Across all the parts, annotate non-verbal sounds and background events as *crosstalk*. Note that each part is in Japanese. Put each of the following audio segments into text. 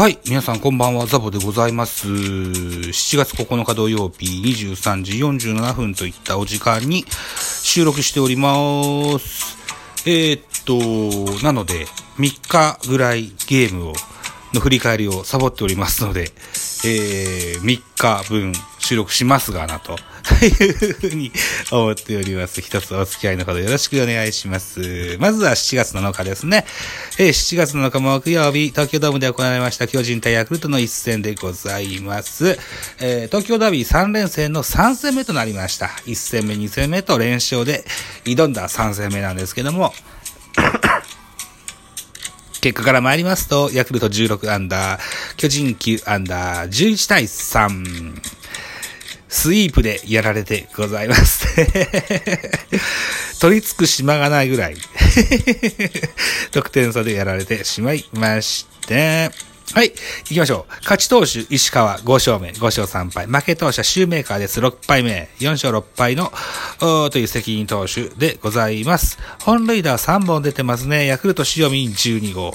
はい。皆さんこんばんは、ザボでございます。7月9日土曜日23時47分といったお時間に収録しております。えー、っと、なので、3日ぐらいゲームを、の振り返りをサボっておりますので、えー、3日分収録しますがなと、*laughs* いうふうに思っております。一つお付き合いのほどよろしくお願いします。まずは7月7日ですね。えー7月7日木曜日、東京ドームで行われました巨人対ヤクルトの一戦でございます。えー東京ダービー3連戦の3戦目となりました。1戦目、2戦目と連勝で挑んだ3戦目なんですけども、*coughs* 結果から参りますと、ヤクルト16アンダー、巨人9アンダー、11対3、スイープでやられてございます。*laughs* 取り付く島がないぐらい、*laughs* 得点差でやられてしまいました。はい、行きましょう。勝ち投手、石川5勝目、5勝3敗。負け投手シューメーカーです。6敗目、4勝6敗の、という責任投手でございます。本塁打は3本出てますね。ヤクルト塩見12号。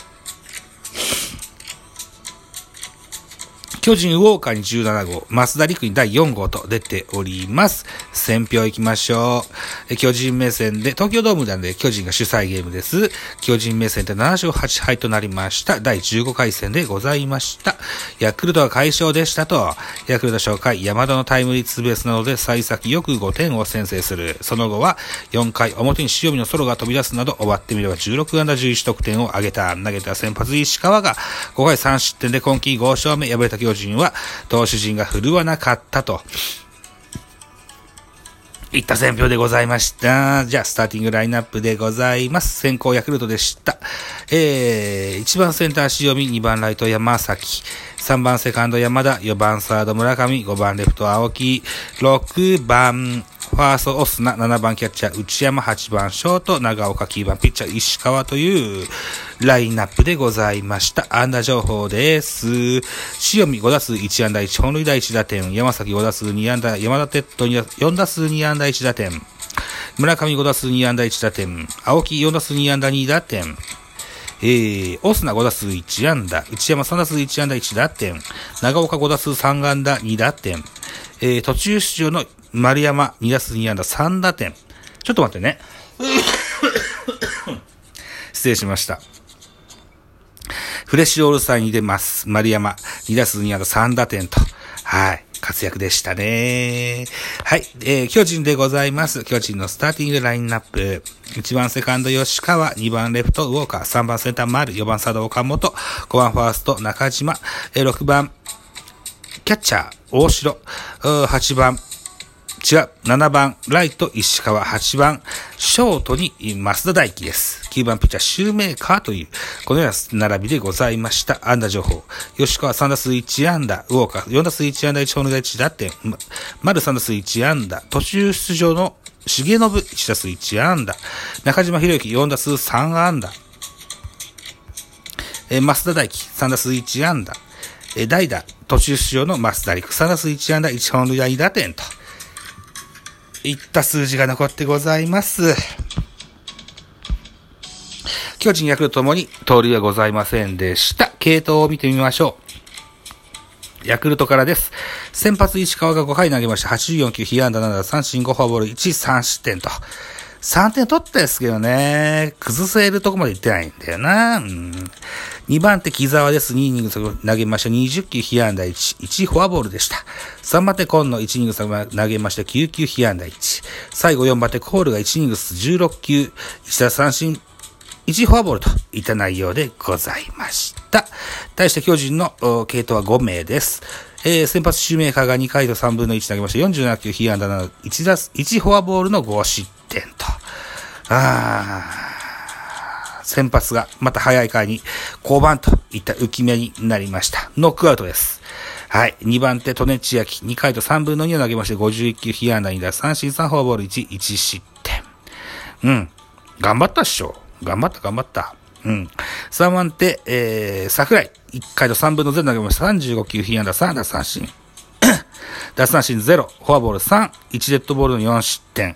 巨人ウォーカーに17号、増田陸に第4号と出ております。選票行きましょう。巨人目線で、東京ドームなんで巨人が主催ゲームです。巨人目線で7勝8敗となりました。第15回戦でございました。ヤクルトは快勝でしたと、ヤクルト初回、山田のタイムリーツーベースなどで幸先よく5点を先制する。その後は4回表に塩見のソロが飛び出すなど終わってみれば16安打11得点を挙げた。投げた先発石川が5回3失点で今季5勝目敗れた巨人は投手陣が振るわなかったと。いった選票でございました。じゃあ、スターティングラインナップでございます。先行ヤクルトでした。えー、1番センター塩見、2番ライト山崎、3番セカンド山田、4番サード村上、5番レフト青木、6番ファーストオスナ、7番キャッチャー内山、8番ショート、長岡、9番ピッチャー石川というラインナップでございました。安打情報です。塩見5打数1安打1本塁打1打点、山崎5打数2安打、山田哲人4打数2安打1打点、村上5打数2安打1打点、青木4打数2安打2打点、えー、オスナ5打数1安打、内山3打数1安打1打点、長岡5打数3安打2打点、えー、途中出場の丸山2打数2安打3打点。ちょっと待ってね。*coughs* 失礼しました。フレッシュオールスターに出ます。丸山、2打数2安打3打点と。はい。活躍でしたね。はい。えー、巨人でございます。巨人のスターティングラインナップ。1番セカンド吉川、2番レフトウォーカー、3番センター丸、4番サード岡本、5番ファースト中島、え、6番キャッチャー大城、8番違う。7番、ライト、石川。8番、ショートに、増田大輝です。9番、ピッチャー、シューメーカーという、このような並びでございました。安打情報。吉川3打数1安打、ウォーカー4打数1安打1本塁打1打点、ま丸3打数1安打、途中出場の重信1打数1安打、中島博之4打数3安打、えー、増田大輝3打数1安打、えー、代打、途中出場の増田陸3打数1安打1本塁打2打点と、いった数字が残ってございます。巨人、ヤクルトともに通りはございませんでした。系統を見てみましょう。ヤクルトからです。先発石川が5回投げました。84球、被安打7打、三振5フォアボール、1、3失点と。3点取ったですけどね、崩せるとこまで行ってないんだよな。うん、2番手木沢です。2イニング投げました。20球被安打1、1フォアボールでした。3番手今野1イニング投げました。9球被安打1。最後4番手コールが1イニング16球、1打三振1フォアボールといった内容でございました。対して巨人の系統は5名です。えー先発指名カーが2回と3分の1投げまして、47球、被安打7、1打、1フォアボールの5失点と。あー先発がまた早い回に降板といった浮き目になりました。ノックアウトです。はい。2番手、トネチヤキ。2回と3分の2を投げまして、51球、被安打2打、三振3フォアボール1、1失点。うん。頑張ったっしょ。頑張った、頑張った。うん。3番手、えー、桜井。1回と3分の0投げました。35球、被安打3打、三振。*clears throat* 奪三振0、フォアボール3、1デッドボールの4失点。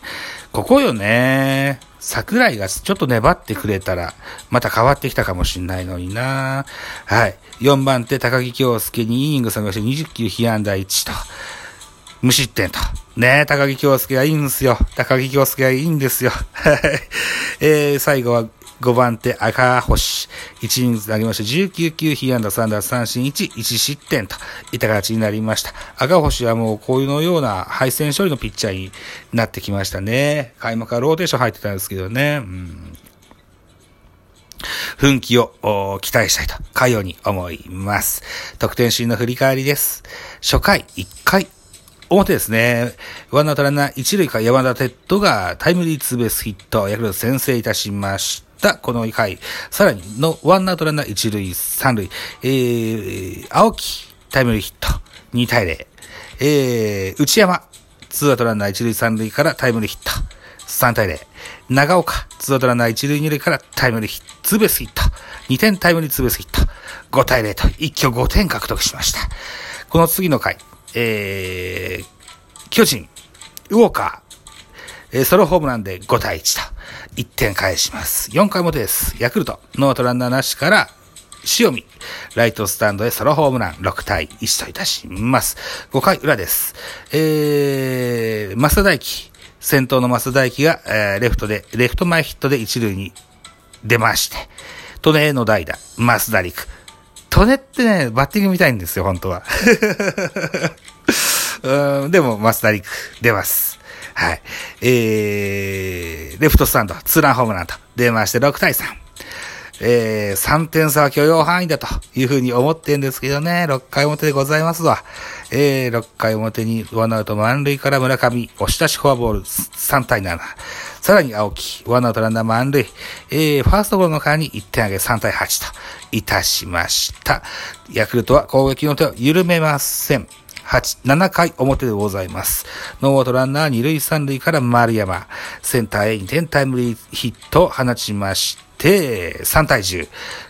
ここよね。桜井がちょっと粘ってくれたら、また変わってきたかもしんないのにな。はい。4番手、高木京介にイニング参加して20球被安打1と。無失点と。ねえ、高木京介がいいんですよ。高木京介がいいんですよ。はい。えー、最後は5番手、赤星。1イニング投げまして、19球、被安打3打三振1、1失点といった形になりました。赤星はもうこういうのような敗戦処理のピッチャーになってきましたね。開幕からローテーション入ってたんですけどね。うん奮起を期待したいと、かように思います。得点シーンの振り返りです。初回、1回、表ですね。ワンアウトランナー一塁から山田哲人がタイムリーツーベースヒット、ヤクルト先制いたしました。この回、さらにのワンアウトランナー一塁三塁、えー、青木タイムリーヒット、2対0。えー、内山、ツーアウトランナー一塁三塁からタイムリーヒット。3対0。長岡、ツーアウトランナー一塁二塁からタイムリーヒット、ツーベースヒット。2点タイムリーツーベースヒット。5対0と一挙5点獲得しました。この次の回、えー、巨人、ウォーカー、えーソロホームランで5対1と1点返します。4回表です。ヤクルト、ノートランナーなしから、塩見、ライトスタンドへソロホームラン6対1といたします。5回裏です。えー、増田大輝、先頭の増田大輝が、えーレフトで、レフト前ヒットで一塁に出まして、トネへの代打、増田陸。トネってね、バッティング見たいんですよ、本当は。*laughs* うんでも、増田陸出ます。はい。えー、レフトスタンド、ツーランホームランと出まして6対3。えー、3点差は許容範囲だというふうに思ってんですけどね、6回表でございますわ。えー、6回表にワンアウト満塁から村上、押し出しフォアボール3対7。さらに青木、ワンアウトランナー満塁。えー、ファーストゴロの間に1点上げ3対8といたしました。ヤクルトは攻撃の手を緩めません。8、7回表でございます。ノーアウトランナー二塁三塁から丸山。センターへ2点タイムリーヒットを放ちまして、3対10。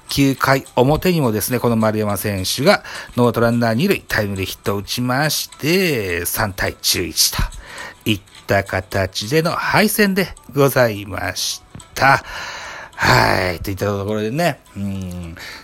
9回表にもですね、この丸山選手がノーアウトランナー二塁タイムリーヒットを打ちまして、3対11といった形での敗戦でございました。はい。といったところでね、うん、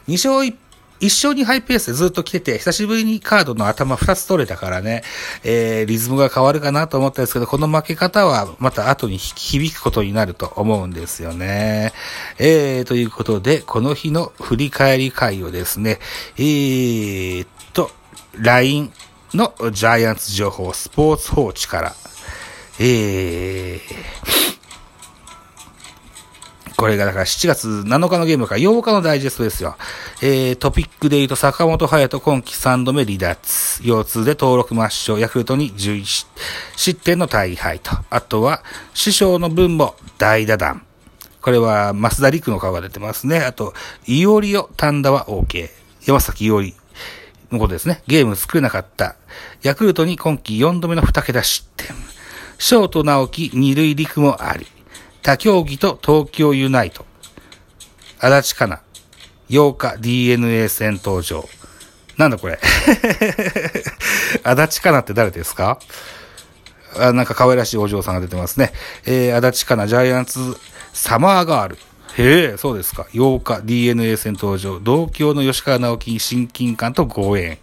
2勝1 1勝2敗ペースでずっと来てて、久しぶりにカードの頭2つ取れたからね、えー、リズムが変わるかなと思ったんですけど、この負け方はまた後に響くことになると思うんですよね。えー、ということで、この日の振り返り会をですね、えーっと、LINE のジャイアンツ情報スポーツ報知から、えー、これがだから7月7日のゲームから8日のダイジェストですよ。えー、トピックで言うと坂本隼人今季3度目離脱。腰痛で登録抹消。ヤクルトに11失点の大敗と。あとは、師匠の分も大打弾。これは、増田陸の顔が出てますね。あと、イオリオ、丹田は OK。山崎イオリのことですね。ゲーム作れなかった。ヤクルトに今季4度目の2桁失点。ショート直樹、二塁陸もあり。他競技と東京ユナイト。足立かな。8日 DNA 戦登場。なんだこれ。*laughs* 足立かなって誰ですか？あなんか可愛らしいお嬢さんが出てますね。えー、足立かな、ジャイアンツ、サマーガール。へえ、そうですか。8日 DNA 戦登場。同郷の吉川直樹に親近感とご縁。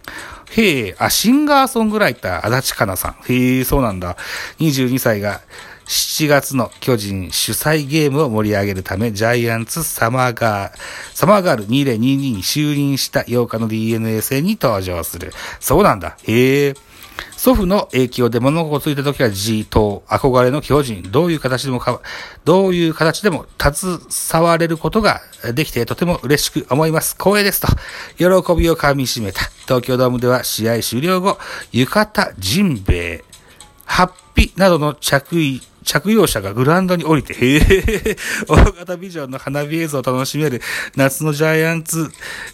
へえ、あ、シンガーソングライター、足立かなさん。へえ、そうなんだ。22歳が、7月の巨人主催ゲームを盛り上げるため、ジャイアンツサマーガー、サマーガール2022に就任した8日の DNA 戦に登場する。そうなんだ。へえ。祖父の影響で物心ついた時は G 等、憧れの巨人、どういう形でもか、どういう形でも携われることができてとても嬉しく思います。光栄ですと、喜びを噛み締めた。東京ドームでは試合終了後、浴衣、ジンベエ、ピなどの着衣、着用者がグラウンドに降りて、へえ、大型ビジョンの花火映像を楽しめる夏のジャイアンツ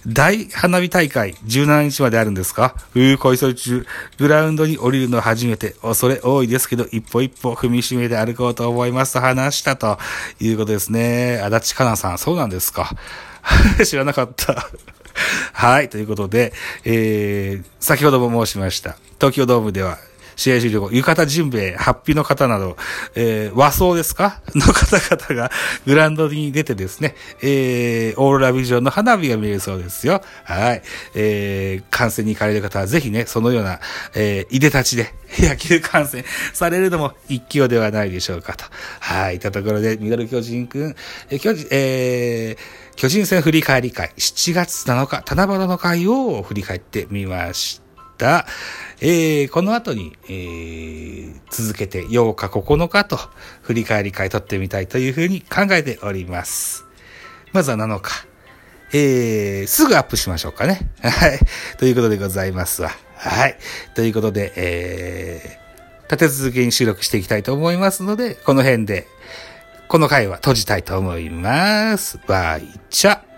大花火大会17日まであるんですか？うー、恋そ中、グラウンドに降りるのは初めて、恐れ多いですけど、一歩一歩踏みしめて歩こうと思いますと話したということですね。足立かなさん、そうなんですか？*laughs* 知らなかった。はい、ということで、えー、先ほども申しました。東京ドームでは、試合終了後、浴衣ジンベエ、ハッピーの方など、えー、和装ですか？*laughs* の方々がグランドに出てですね、えー、オーロラビジョンの花火が見えるそうですよ。はい。えー、観戦に行かれる方はぜひね、そのような、えー、いでたちで *laughs* 野球観戦されるのも一興ではないでしょうかと。はい。いったところで、ミドル巨人くん、えー、巨人、えー、巨人戦振り返り会、7月7日、七夕の会を振り返ってみました。えー、この後に、えー、続けて8日9日と振り返り会撮ってみたいというふうに考えております。まずは7日。えー、すぐアップしましょうかね。*laughs* はい。ということでございますわ。はい。ということで、えー、立て続けに収録していきたいと思いますので、この辺で、この回は閉じたいと思います。バイチャ。